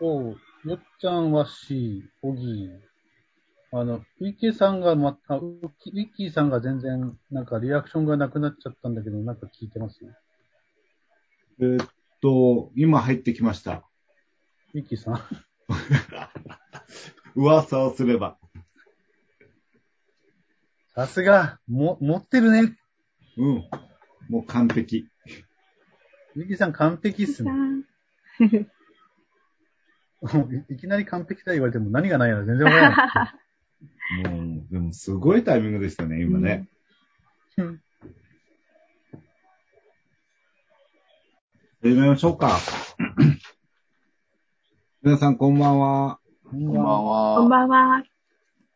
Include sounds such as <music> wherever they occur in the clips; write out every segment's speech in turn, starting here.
おう、よっちゃんは C、おぎあの、ウィッキーさんがまた、ウィッキーさんが全然、なんかリアクションがなくなっちゃったんだけど、なんか聞いてますえーっと、今入ってきました。ウィッキーさん。<laughs> 噂をすれば。さすが、も、持ってるね。うん。もう完璧。ウィッキーさん完璧っすね。い <laughs> いきなり完璧だ言われても何がないやら全然わからない。もう、でもすごいタイミングでしたね、今ね。うん始めましょうか。<clears throat> 皆さんこんばんは。こんこんばんは。こんばんは。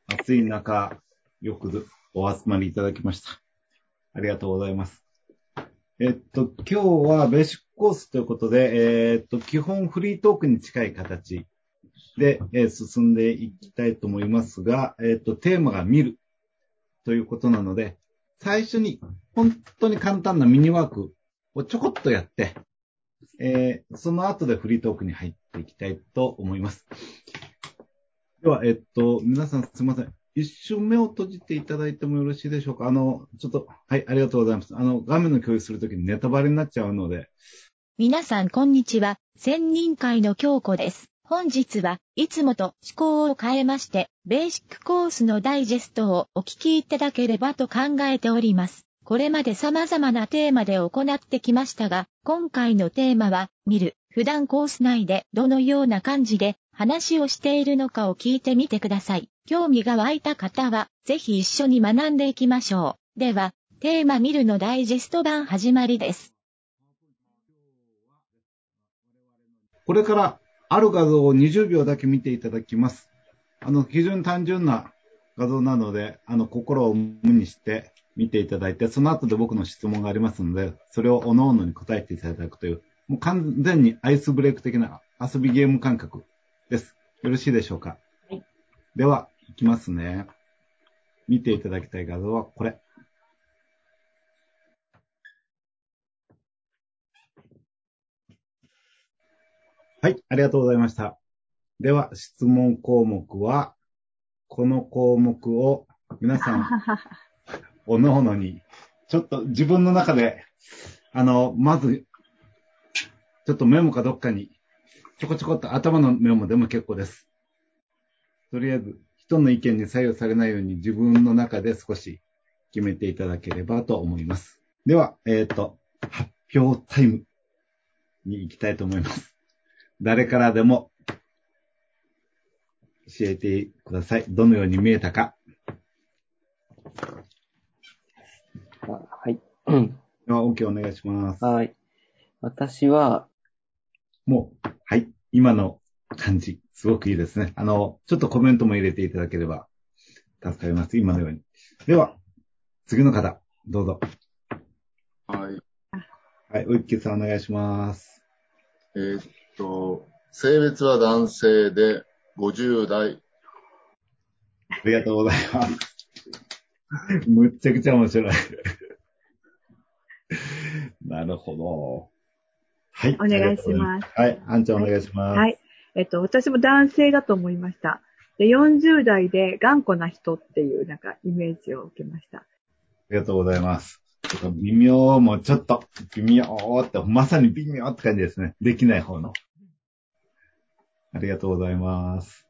暑い中、よくお集まりいただきました。ありがとうございます。えっと、今日はベーシックコースということで、えっと、基本フリートークに近い形で、えー進んでいきたいと思いますが、えっと、テーマが見るということなので、最初に本当に簡単なミニワークをちょこっとやって、えーその後でフリートークに入っていきたいと思います。では、えっと、皆さんすみません。一瞬目を閉じていただいてもよろしいでしょうか？あの、ちょっと、はい、ありがとうございます。あの、画面の共有するときにネタバレになっちゃうので、皆さんこんにちは、千人会の京子です。本日はいつもと趣向を変えまして、ベーシックコースのダイジェストをお聞きいただければと考えております。これまで様々なテーマで行ってきましたが、今回のテーマは、見る。普段コース内でどのような感じで話をしているのかを聞いてみてください。興味が湧いた方は、ぜひ一緒に学んでいきましょう。では、テーマ見るのダイジェスト版始まりです。これからある画像を20秒だけ見ていただきます。あの、非常に単純な画像なので、あの、心を無にして見ていただいて、その後で僕の質問がありますので、それを各々に答えていただくという、もう完全にアイスブレイク的な遊びゲーム感覚です。よろしいでしょうかはい。では、いきますね。見ていただきたい画像はこれ。はい、ありがとうございました。では、質問項目は、この項目を皆さん、<laughs> おのおのに、ちょっと自分の中で、あの、まず、ちょっとメモかどっかに、ちょこちょこっと頭のメモでも結構です。とりあえず、人の意見に左右されないように自分の中で少し決めていただければと思います。では、えっ、と、発表タイムに行きたいと思います。誰からでも教えてください。どのように見えたか。あはい。では、OK お願いします。はい。私は、もう、はい。今の感じ、すごくいいですね。あの、ちょっとコメントも入れていただければ助かります。今のように。では、次の方、どうぞ。はい。はい、ウイッキーさんお願いします。えーっと、性別は男性で50代。ありがとうございます。<laughs> むっちゃくちゃ面白い。<laughs> なるほど。はい。お願いしますす。はい、あんちゃんお願いします。はい。えっと、私も男性だと思いました。で、40代で頑固な人っていうなんかイメージを受けました。ありがとうございます。微妙もちょっと、微妙って、まさに微妙って感じですね。できない方の。ありがとうございます。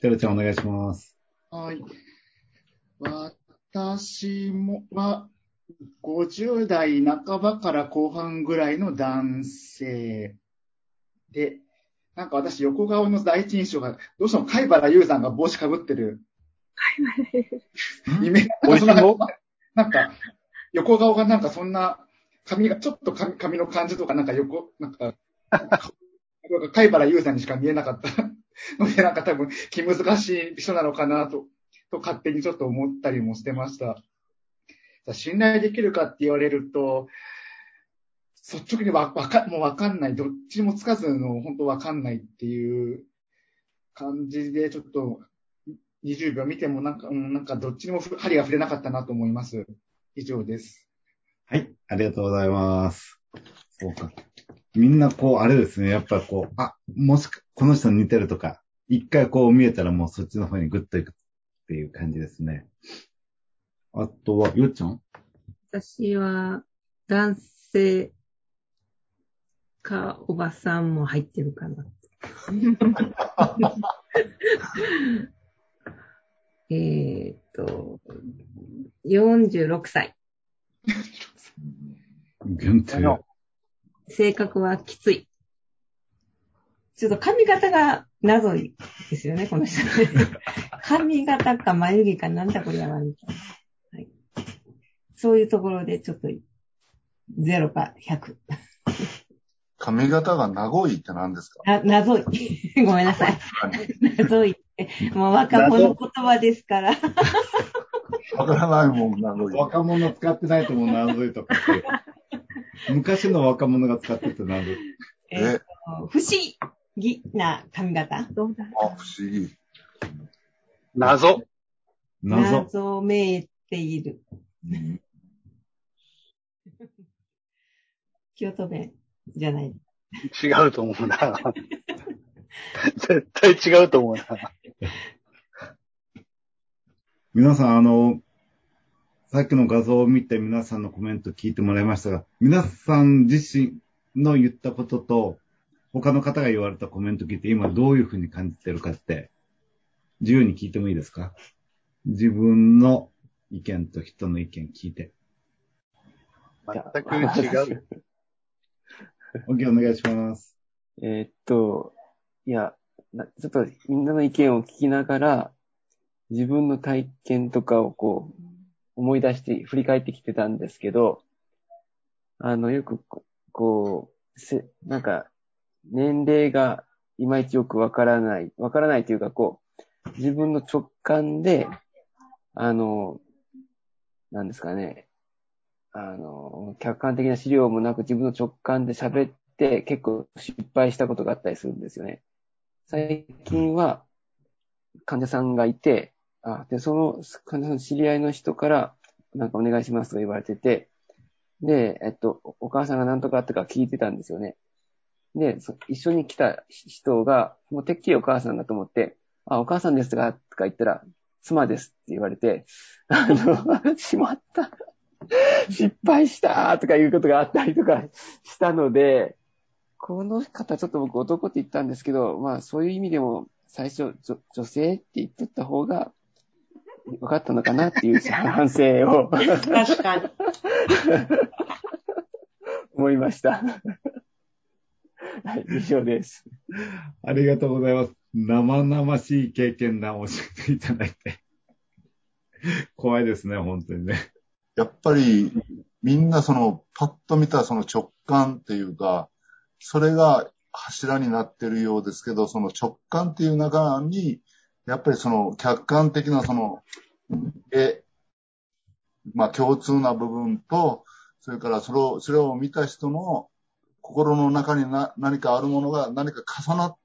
てるちゃんお願いします。はい。私もは、50代半ばから後半ぐらいの男性で、なんか私横顔の第一印象が、どうしても貝原優さんが帽子かぶってるイメージ。なんか、横顔がなんかそんな、髪が、ちょっと髪髪の感じとかなんか横、なんか、貝原優さんにしか見えなかったので、なんか多分気難しい人なのかなと、と勝手にちょっと思ったりもしてました。信頼できるかって言われると、率直にわわか、もうわかんない。どっちもつかずの、本当わかんないっていう感じで、ちょっと、20秒見てもなんか、うん、なんかどっちにも針が触れなかったなと思います。以上です。はい、ありがとうございます。そうか。みんなこう、あれですね、やっぱこう、あ、もしこの人似てるとか、一回こう見えたらもうそっちの方にグッといくっていう感じですね。あとは、よっちゃん？私は、男性かおばさんも入ってるかな。<laughs> えーっと、46歳。限定。性格はきつい。ちょっと髪型が謎ですよね、この人。<laughs> 髪型か眉毛かなんだこれやばいみたいな。はい。そういうところでちょっと、0か100。髪型が名残って何ですか？な、謎い。<laughs> ごめんなさい。謎いって。もう若者言葉ですから。わからないもん、名残。若者使ってないと思う、謎いとかって。昔の若者が使ってた謎い。え不思議な髪型？どうだあ、不思議。謎。謎。謎めいている。京都弁じゃない。違うと思うな。<laughs> 絶対違うと思うな。<laughs> 皆さん、あの、さっきの画像を見て皆さんのコメント聞いてもらいましたが、皆さん自身の言ったことと、他の方が言われたコメント聞いて、今どういうふうに感じてるかって、自由に聞いてもいいですか？自分の意見と人の意見聞いて。全く違う。OK、お願いします。えっと、いや、ちょっとみんなの意見を聞きながら、自分の体験とかをこう、思い出して振り返ってきてたんですけど、あの、よくここう、せ、なんか、年齢がいまいちよくわからない、わからないというかこう、自分の直感で、あの、なんですかね、あの、客観的な資料もなく自分の直感で喋って結構失敗したことがあったりするんですよね。最近は患者さんがいて、あ、で、その患者さんの知り合いの人からなんかお願いしますと言われてて、で、えっと、お母さんが何とかあったか聞いてたんですよね。で、一緒に来た人が、もうてっきりお母さんだと思って、あ、お母さんですかとか言ったら、妻ですって言われて、あの、<laughs> しまった。失敗したとかいうことがあったりとかしたので、この方ちょっと僕男って言ったんですけど、まあそういう意味でも最初女女性って言ってた方が分かったのかなっていう反省を確かに。<laughs> 思いました。はい、以上です。ありがとうございます。生々しい経験談を教えていただいて。怖いですね、本当にね。やっぱり、みんなその、パッと見たその直感っていうか、それが柱になってるようですけど、その直感っていう中に、やっぱりその客観的なその、え、まあ共通な部分と、それからそれを、それを見た人の心の中にな何かあるものが何か重なっ、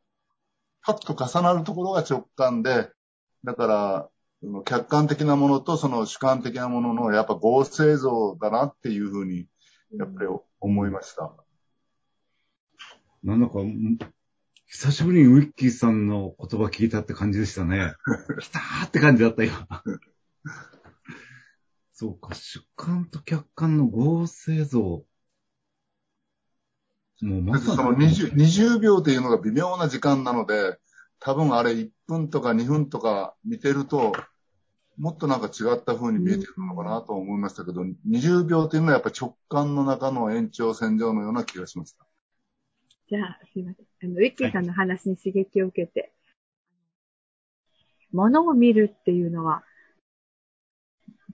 パッと重なるところが直感で、だから、客観的なものとその主観的なもののやっぱ合成像だなっていうふうに、やっぱり思いました。なんだか、ん久しぶりにウィッキーさんの言葉聞いたって感じでしたね。<laughs> 来たーって感じだった今。<laughs> そうか、主観と客観の合成像。もうまさその 20, 20秒っていうのが微妙な時間なので、多分あれ1分とか2分とか見てると、もっとなんか違った風に見えてくるのかなと思いましたけど、20秒っていうのはやっぱ直感の中の延長線上のような気がしました。じゃあ、すいません。あの、ウィッキーさんの話に刺激を受けて、物を見るっていうのは、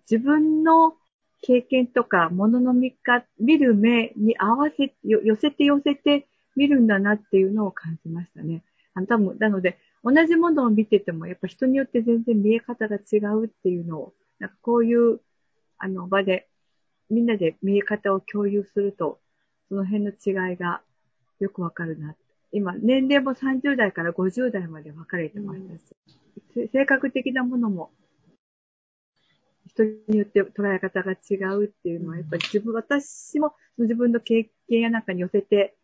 自分の経験とか、物の見か、見る目に合わせ、寄せて寄せて見るんだなっていうのを感じましたね。多分、なので、同じものを見てても、やっぱ人によって全然見え方が違うっていうのを、なんかこういう、あの場で、みんなで見え方を共有すると、その辺の違いがよくわかるな。今、年齢も30代から50代まで分かれてましたし、性格的なものも、人によって捉え方が違うっていうのは、やっぱり自分、私も自分の経験やなんかに寄せて、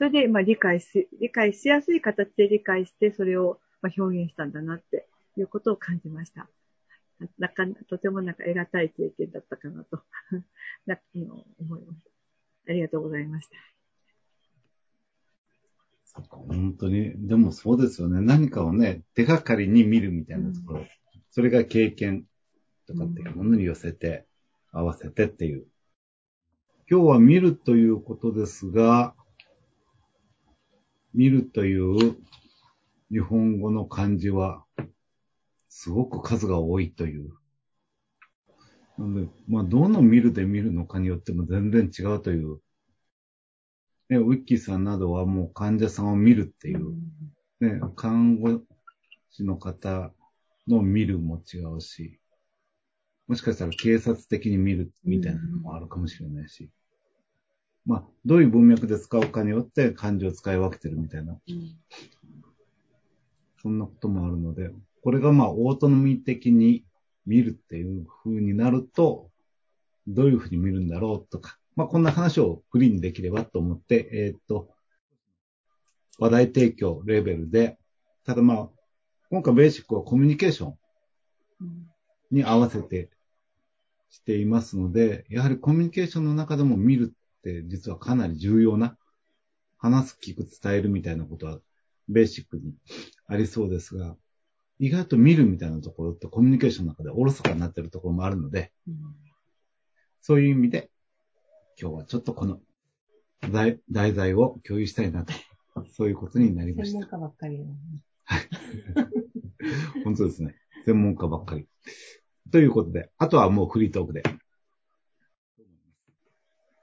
それで、まあ、理解し、理解しやすい形で理解して、それを、まあ、表現したんだなっていうことを感じました。なかとてもなんか得難い経験だったかなと <laughs> な思います。ありがとうございました。本当に。でもそうですよね。何かをね、手がかりに見るみたいなところ。うん、それが経験とかっていうものに寄せて、合わせてっていう。今日は見るということですが、見るという日本語の漢字は、すごく数が多いという。なので、まあ、どの見るで見るのかによっても全然違うという。ね、ウィッキーさんなどはもう患者さんを見るっていう。ね、看護師の方の見るも違うし、もしかしたら警察的に見るみたいなのもあるかもしれないし。まあ、どういう文脈で使うかによって漢字を使い分けてるみたいな。そんなこともあるので、これがまあ、オートノミー的に見るっていう風になると、どういう風に見るんだろうとか、まあ、こんな話をフリーにできればと思って、えっ、と、話題提供レベルで、ただまあ、今回ベーシックはコミュニケーションに合わせてしていますので、やはりコミュニケーションの中でも見るって実はかなり重要な、話す、聞く、伝えるみたいなことはベーシックにありそうですが、意外と見るみたいなところってコミュニケーションの中でおろそかになってるところもあるので、うん、そういう意味で、今日はちょっとこの題題材を共有したいなと、そういうことになりました。専門家ばっかり、はい。<laughs> 本当ですね。専門家ばっかり。ということで、あとはもうフリートークで。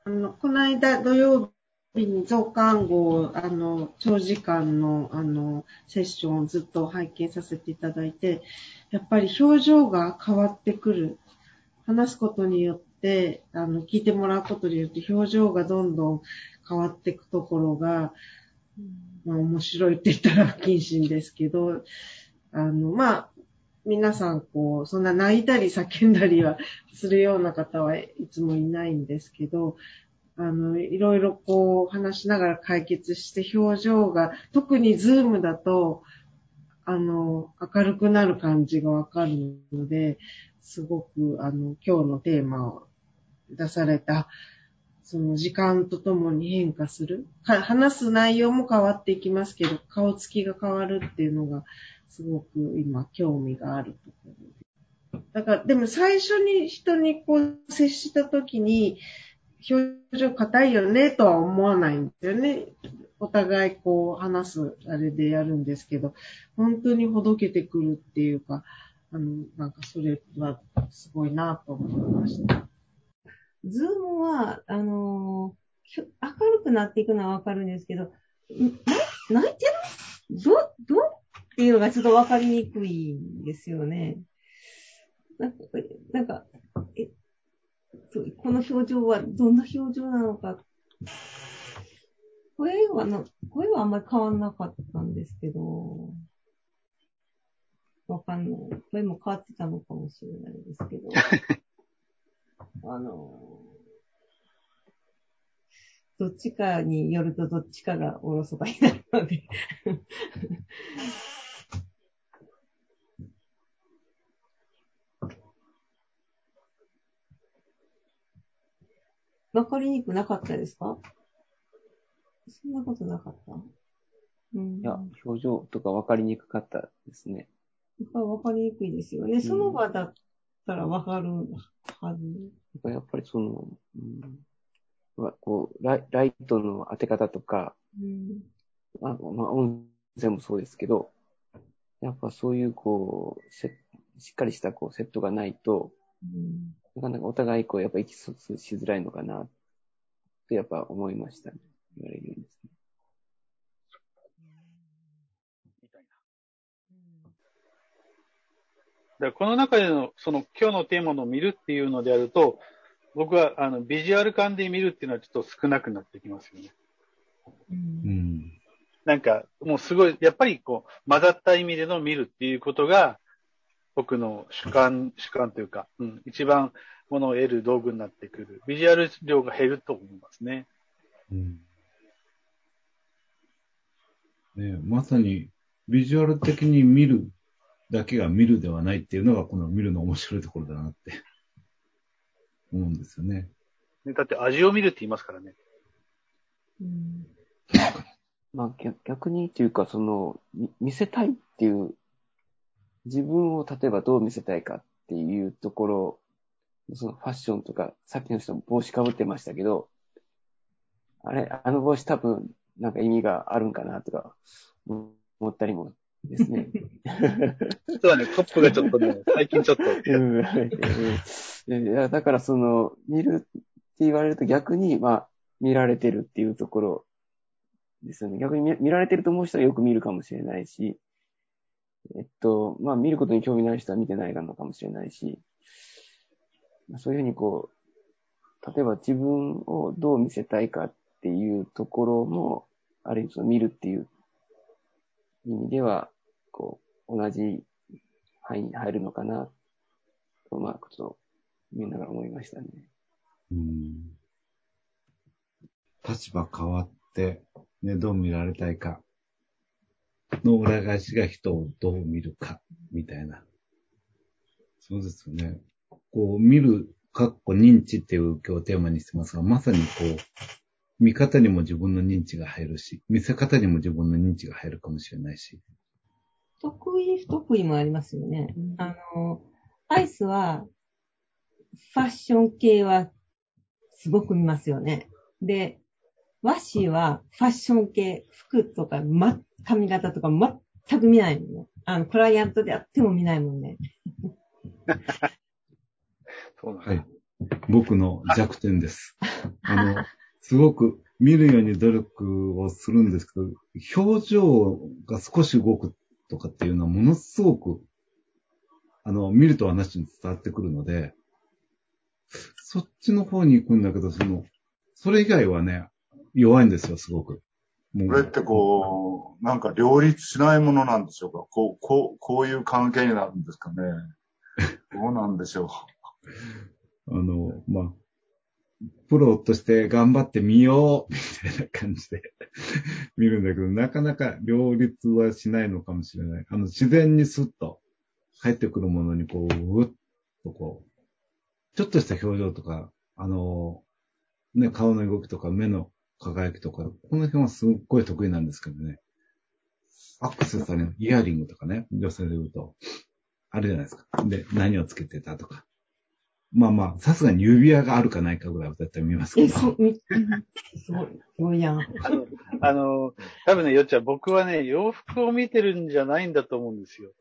あの、この間土曜日に増刊号、あの、長時間の、あの、セッションをずっと拝見させていただいて、やっぱり表情が変わってくる。話すことによって、あの、聞いてもらうことによって表情がどんどん変わっていくところが、まあ面白いって言ったら不謹慎ですけど、あの、まあ、皆さん、こう、そんな泣いたり叫んだりはするような方はいつもいないんですけど、あの、いろいろこう話しながら解決して表情が、特にズームだと、あの、明るくなる感じがわかるので、すごく、あの、今日のテーマを出された、その時間とともに変化する。話す内容も変わっていきますけど、顔つきが変わるっていうのが、すごく今興味があるところ。だから、でも最初に人にこう接した時に、表情硬いよねとは思わないんですよね。お互いこう話すあれでやるんですけど、本当にほどけてくるっていうか、あの、なんかそれはすごいなと思いました。ズームは、あのー、明るくなっていくのはわかるんですけど、泣いてるど、どっていうのがちょっとわかりにくいんですよね。なんか、なんかえこの表情はどんな表情なのか。声はの、声はあんまり変わんなかったんですけど、わかんない。声も変わってたのかもしれないですけど、<laughs> あの、どっちかによるとどっちかがおろそかになるのでわかりにくくなかったですか？そんなことなかった？うん、いや、表情とかわかりにくかったですね。やっぱわかりにくいですよね。その場だったらわかるはず。やっぱりその、うん、こうライライトの当て方とか、うん、まあ、まあ、音声もそうですけど、やっぱそういうこう、しっかりしたこうセットがないと、うん、なかなかお互いこう、やっぱ意気疎通しづらいのかな、ってやっぱ思いましたね。言われるようにですね。みたいな。だこの中での、その今日のテーマの見るっていうのであると、僕はあのビジュアル感で見るっていうのはちょっと少なくなってきますよね。うん、なんか、もうすごい、やっぱりこう、混ざった意味での見るっていうことが、僕の主観、主観というか、うん、一番ものを得る道具になってくる。ビジュアル量が減ると思いますね。うん。ね、まさにビジュアル的に見るだけが見るではないっていうのがこの見るの面白いところだなって思うんですよね。ねだって味を見るって言いますからね。まあ逆逆にっていうか、その、み見せたいっていう、自分を例えばどう見せたいかっていうところ、そのファッションとか、さっきの人も帽子かぶってましたけど、あれ、あの帽子多分なんか意味があるんかなとか思ったりもですね。<laughs> 実はね、トップがちょっとね、最近ちょっと、<laughs> うんうんいやだからその、見るって言われると逆に、まあ、見られてるっていうところですよね。逆に見見られてると思う人はよく見るかもしれないし、えっと、まあ見ることに興味ない人は見てないのかもしれないし、そういうふうにこう、例えば自分をどう見せたいかっていうところも、ある意味その見るっていう意味では、こう、同じ範囲に入るのかな、と、まあ、ちょっと見ながら思いましたね。うん立場変わって、ね、どう見られたいかの裏返しが人をどう見るか、みたいな。そうですよね。こう、見る、かっこ認知っていう今日テーマにしてますが、まさにこう、見方にも自分の認知が入るし、見せ方にも自分の認知が入るかもしれないし。得意不得意もありますよね。あの、アイスは、ファッション系はすごく見ますよね。で、ワッシーはファッション系、服とか、ま、髪型とか全く見ないもんね。あの、クライアントであっても見ないもんね。<laughs> そうなんだはい。僕の弱点です。あの、すごく見るように努力をするんですけど、表情が少し動くとかっていうのはものすごく、あの、見ると話に伝わってくるので、そっちの方に行くんだけど、その、それ以外はね、弱いんですよ、すごく。もこれってこう、なんか両立しないものなんでしょうか？こう、こう、こういう関係になるんですかね？<laughs> どうなんでしょあの、まあ、プロとして頑張ってみよう、みたいな感じで <laughs> 見るんだけど、なかなか両立はしないのかもしれない。あの、自然にスッと入ってくるものにこう、うっとこう、ちょっとした表情とか、あの、ね、顔の動きとか目の輝きとか、この辺はすっごい得意なんですけどね。アクセサリーのイヤリングとかね、女性で言うと、あるじゃないですか。で、何をつけてたとか。まあまあ、さすがに指輪があるかないかぐらいは絶対見ますけえ、ど。そう、み <laughs> すごい、すごいやん。あの、あの、多分ね、よっちゃん、僕はね、洋服を見てるんじゃないんだと思うんですよ。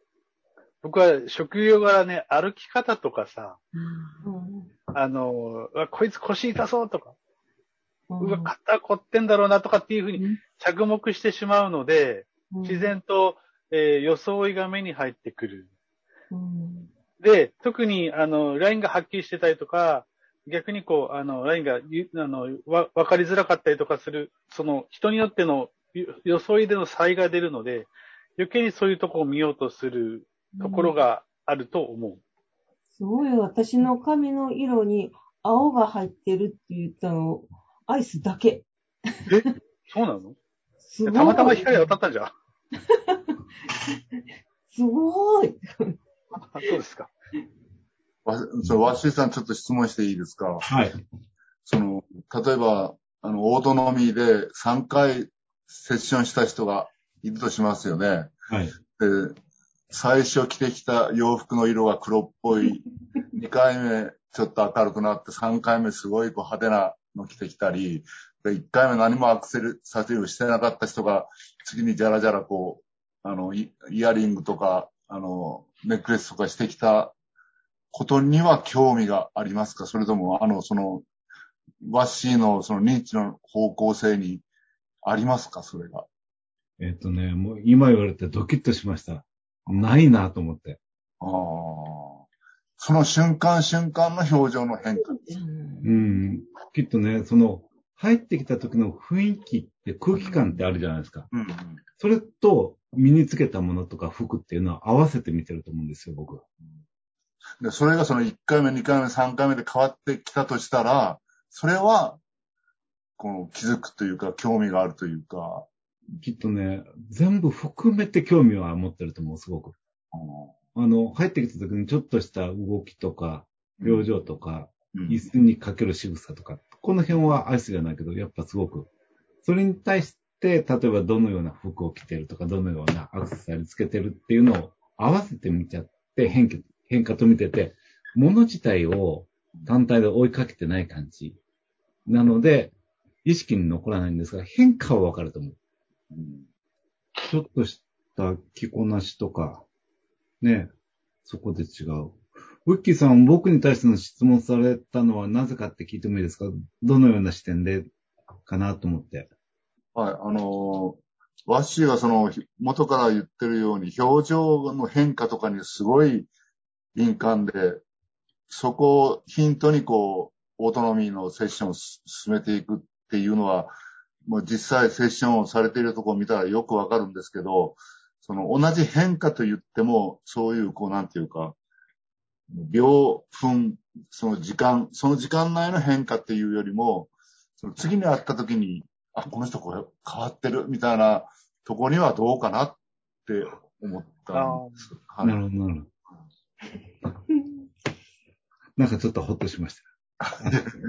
僕は職業柄ね、歩き方とかさ、うんあの、こいつ腰痛そうとか、うん。うわ、肩凝ってんだろうなとかっていうふうに着目してしまうので、自然と、えー装いが目に入ってくる。うん。で、特に、あの、ラインがはっきりしてたりとか、逆にこう、あの、ラインがゆ、あの、わ、わかりづらかったりとかする、その、人によってのよ装いでの差異が出るので、余計にそういうとこを見ようとするところがあると思う。すごい、私の髪の色に青が入ってるって言ったの、アイスだけ。え？そうなの？すごい。たまたま光当たったんじゃん。<laughs> すごい。あそうですか。わ、そう、わっしーさんちょっと質問していいですか？はい。その、例えば、あの、オートノミーで3回セッションした人がいるとしますよね。はい。で、最初着てきた洋服の色が黒っぽい。2回目ちょっと明るくなって、3回目すごいこう派手なの着てきたり、で1回目何もアクセルサティブしてなかった人が、次にじゃらじゃらこう、あの、イイヤリングとか、あの、ネックレスとかしてきたことには興味がありますか？それとも、あの、その、ワッシーのその認知の方向性にありますか？それが。えっ、とね、もう今言われてドキッとしました。ないなと思って。ああ。その瞬間瞬間の表情の変化。うん。きっとね、その、入ってきた時の雰囲気って空気感ってあるじゃないですか。うんうん。それと身につけたものとか服っていうのは合わせて見てると思うんですよ、僕は。で、それがその1回目、2回目、3回目で変わってきたとしたら、それは、この気づくというか、興味があるというか、きっとね、全部含めて興味は持ってると思う、すごく。あの、入ってきた時にちょっとした動きとか、表情とか、うん椅子にかける仕草とか、この辺はアイスじゃないけど、やっぱすごく。それに対して、例えばどのような服を着てるとか、どのようなアクセサリーつけてるっていうのを合わせて見ちゃって、変化、変化と見てて、物自体を単体で追いかけてない感じ。なので、意識に残らないんですが、変化はわかると思う。ちょっとした着こなしとか、ね、そこで違う。ウッキーさん、僕に対しての質問されたのはなぜかって聞いてもいいですか？どのような視点でかなと思って。はい、あのーワッシーがその、元から言ってるように、表情の変化とかにすごい敏感で、そこをヒントにこう、オートノミーのセッションを進めていくっていうのは、もう実際セッションをされているところを見たらよくわかるんですけど、その同じ変化と言っても、そういう、こう、なんていうか、秒、分、その時間、その時間内の変化っていうよりも、その次に会った時に、あ、この人これ変わってるみたいなとこにはどうかなって思ったんです。はいなるほど、なるほど。なんかちょっとほっとしました。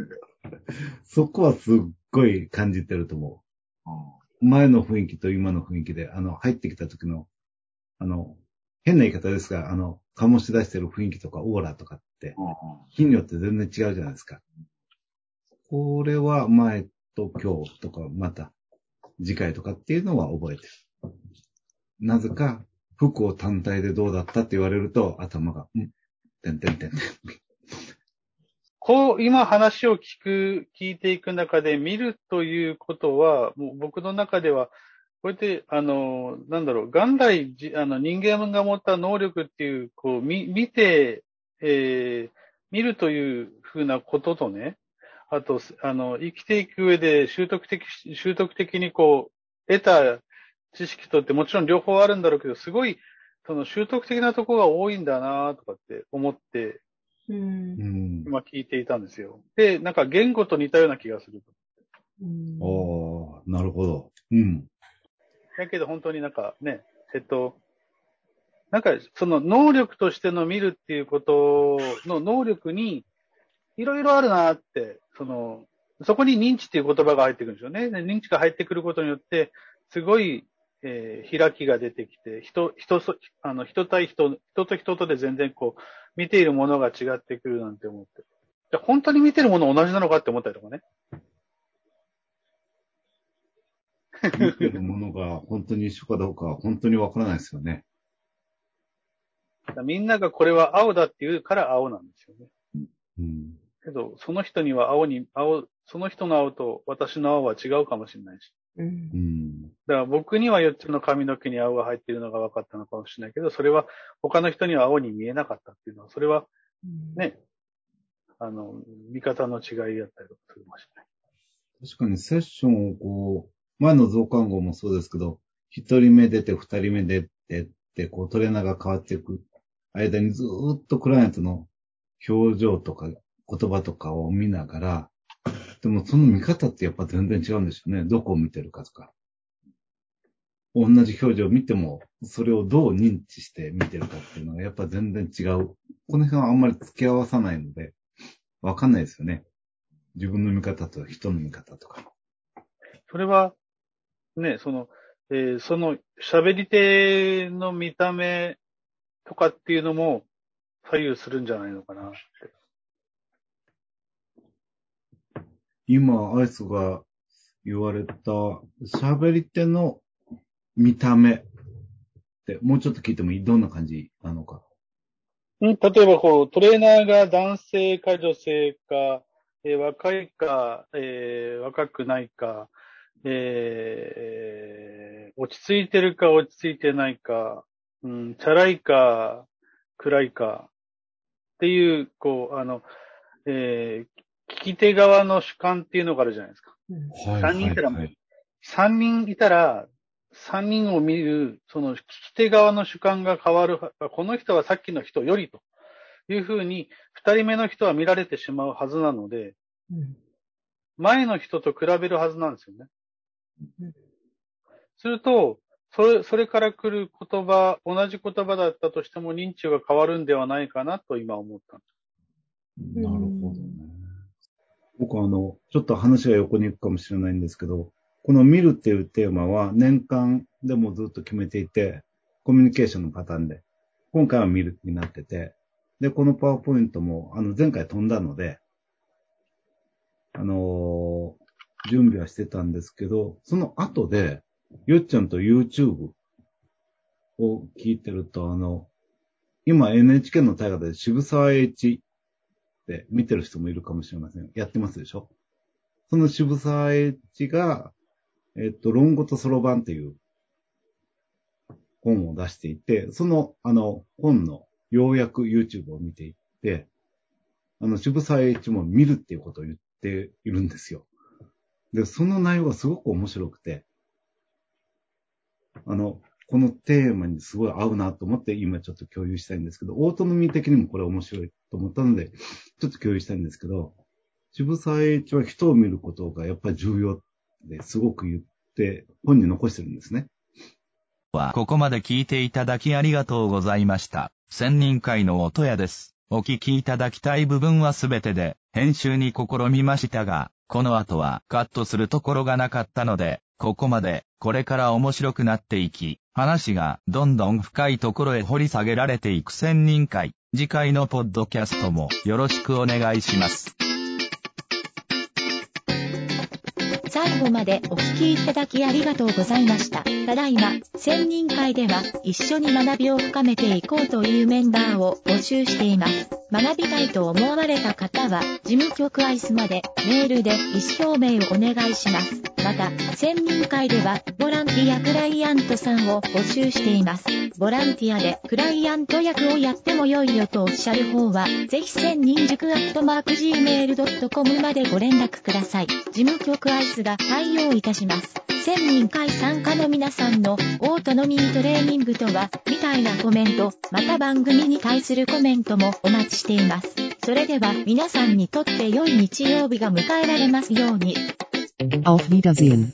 <laughs> そこはすっごい感じてると思う。前の雰囲気と今の雰囲気で、あの、入ってきた時の、あの、変な言い方ですが、あの、醸し出してる雰囲気とかオーラとかって、日によって全然違うじゃないですか。これは前と今日とか、また次回とかっていうのは覚えてる。なぜか、服を単体でどうだったって言われると、頭が、んてんてんてんてん。こう、今話を聞く、聞いていく中で見るということは、もう僕の中では、こうやって、あの、なんだろう、元来じ、あの、人間が持った能力っていう、こう、見、見て、えー見るというふうなこととね、あと、あの、生きていく上で習得的、習得的にこう、得た知識とってもちろん両方あるんだろうけど、すごい、その習得的なとこが多いんだなとかって思って、うんうん。今聞いていたんですよ。で、なんか言語と似たような気がする。うんおー、なるほど。うん。だけど本当になんかね、えっと、なんかその能力としての見るっていうことの能力にいろいろあるなって、その、そこに認知っていう言葉が入ってくるんですよね。で認知が入ってくることによって、すごい、えー開きが出てきて、人、人そ、あの、人対人、人と人とで全然こう、見ているものが違ってくるなんて思って。で本当に見てるもの同じなのかって思ったりとかね。見てるものが本当に一緒かどうかは本当にわからないですよね。みんながこれは青だって言うから青なんですよね。うん。けど、その人には青に、青、その人の青と私の青は違うかもしれないし。うんうん。だから僕には4つの髪の毛に青が入っているのが分かったのかもしれないけど、それは他の人には青に見えなかったっていうのは、それはね、あの、見方の違いだったりとかするかもしれない。確かにセッションをこう、前の増刊号もそうですけど、一人目出て二人目出てって、こうトレーナーが変わっていく間にずーっとクライアントの表情とか言葉とかを見ながら、でもその見方ってやっぱ全然違うんですよね。どこを見てるかとか。同じ表情を見ても、それをどう認知して見てるかっていうのがやっぱ全然違う。この辺はあんまり付き合わさないので、わかんないですよね。自分の見方と人の見方とか。それは、ね、その、えーその喋り手の見た目とかっていうのも左右するんじゃないのかな。今、アイスが言われた喋り手の見た目って、もうちょっと聞いてもいい？どんな感じなのか。うん、例えばこう、トレーナーが男性か女性か、えー若いか、えー若くないか、えー落ち着いてるか落ち着いてないか、うん、チャラいか、暗いか、っていう、こう、あの、えー聞き手側の主観っていうのがあるじゃないですか。はい三人いたらはい三人いたら、三人を見る、その聞き手側の主観が変わる。この人はさっきの人よりというふうに、二人目の人は見られてしまうはずなので、うん前の人と比べるはずなんですよね。すると、それ、それから来る言葉、同じ言葉だったとしても認知が変わるんではないかなと今思ったんです。なるほどね。僕はあの、ちょっと話が横に行くかもしれないんですけど、この見るっていうテーマは年間でもずっと決めていて、コミュニケーションのパターンで、今回は見るになってて、で、このパワーポイントも、あの、前回飛んだので、あのー準備はしてたんですけど、その後で、よっちゃんと YouTube を聞いてると、あの、今 NHK の大河で渋沢栄一見てる人もいるかもしれません。やってますでしょ？その渋沢栄一が、えっと、論語とそろばんっていう本を出していて、その、あの、本の要約 YouTube を見ていって、あの、渋沢栄一も見るっていうことを言っているんですよ。で、その内容がすごく面白くて、あの、このテーマにすごい合うなと思って今ちょっと共有したいんですけど、オートノミー的にもこれ面白いと思ったので、ちょっと共有したいんですけど、渋沢栄一は人を見ることがやっぱり重要ですごく言って本に残してるんですね。は、ここまで聞いていただきありがとうございました。千人会の音屋です。お聞きいただきたい部分はすべてで、編集に試みましたが、この後はカットするところがなかったので、ここまで、これから面白くなっていき、話がどんどん深いところへ掘り下げられていく千人会。次回のポッドキャストもよろしくお願いします。最後までお聞きいただきありがとうございました。ただいま、千人会では一緒に学びを深めていこうというメンバーを募集しています。学びたいと思われた方は、事務局アイスまでメールで意思表明をお願いします。また、千人会では、ボランティアクライアントさんを募集しています。ボランティアでクライアント役をやってもよいよとおっしゃる方は、ぜひ千人塾アットマーク Gmail.com までご連絡ください。事務局アイスが対応いたします。1000人会参加の皆さんのオートノミートレーニングとは、みたいなコメント、また番組に対するコメントもお待ちしています。それでは皆さんにとって良い日曜日が迎えられますように。Auf Wiedersehen.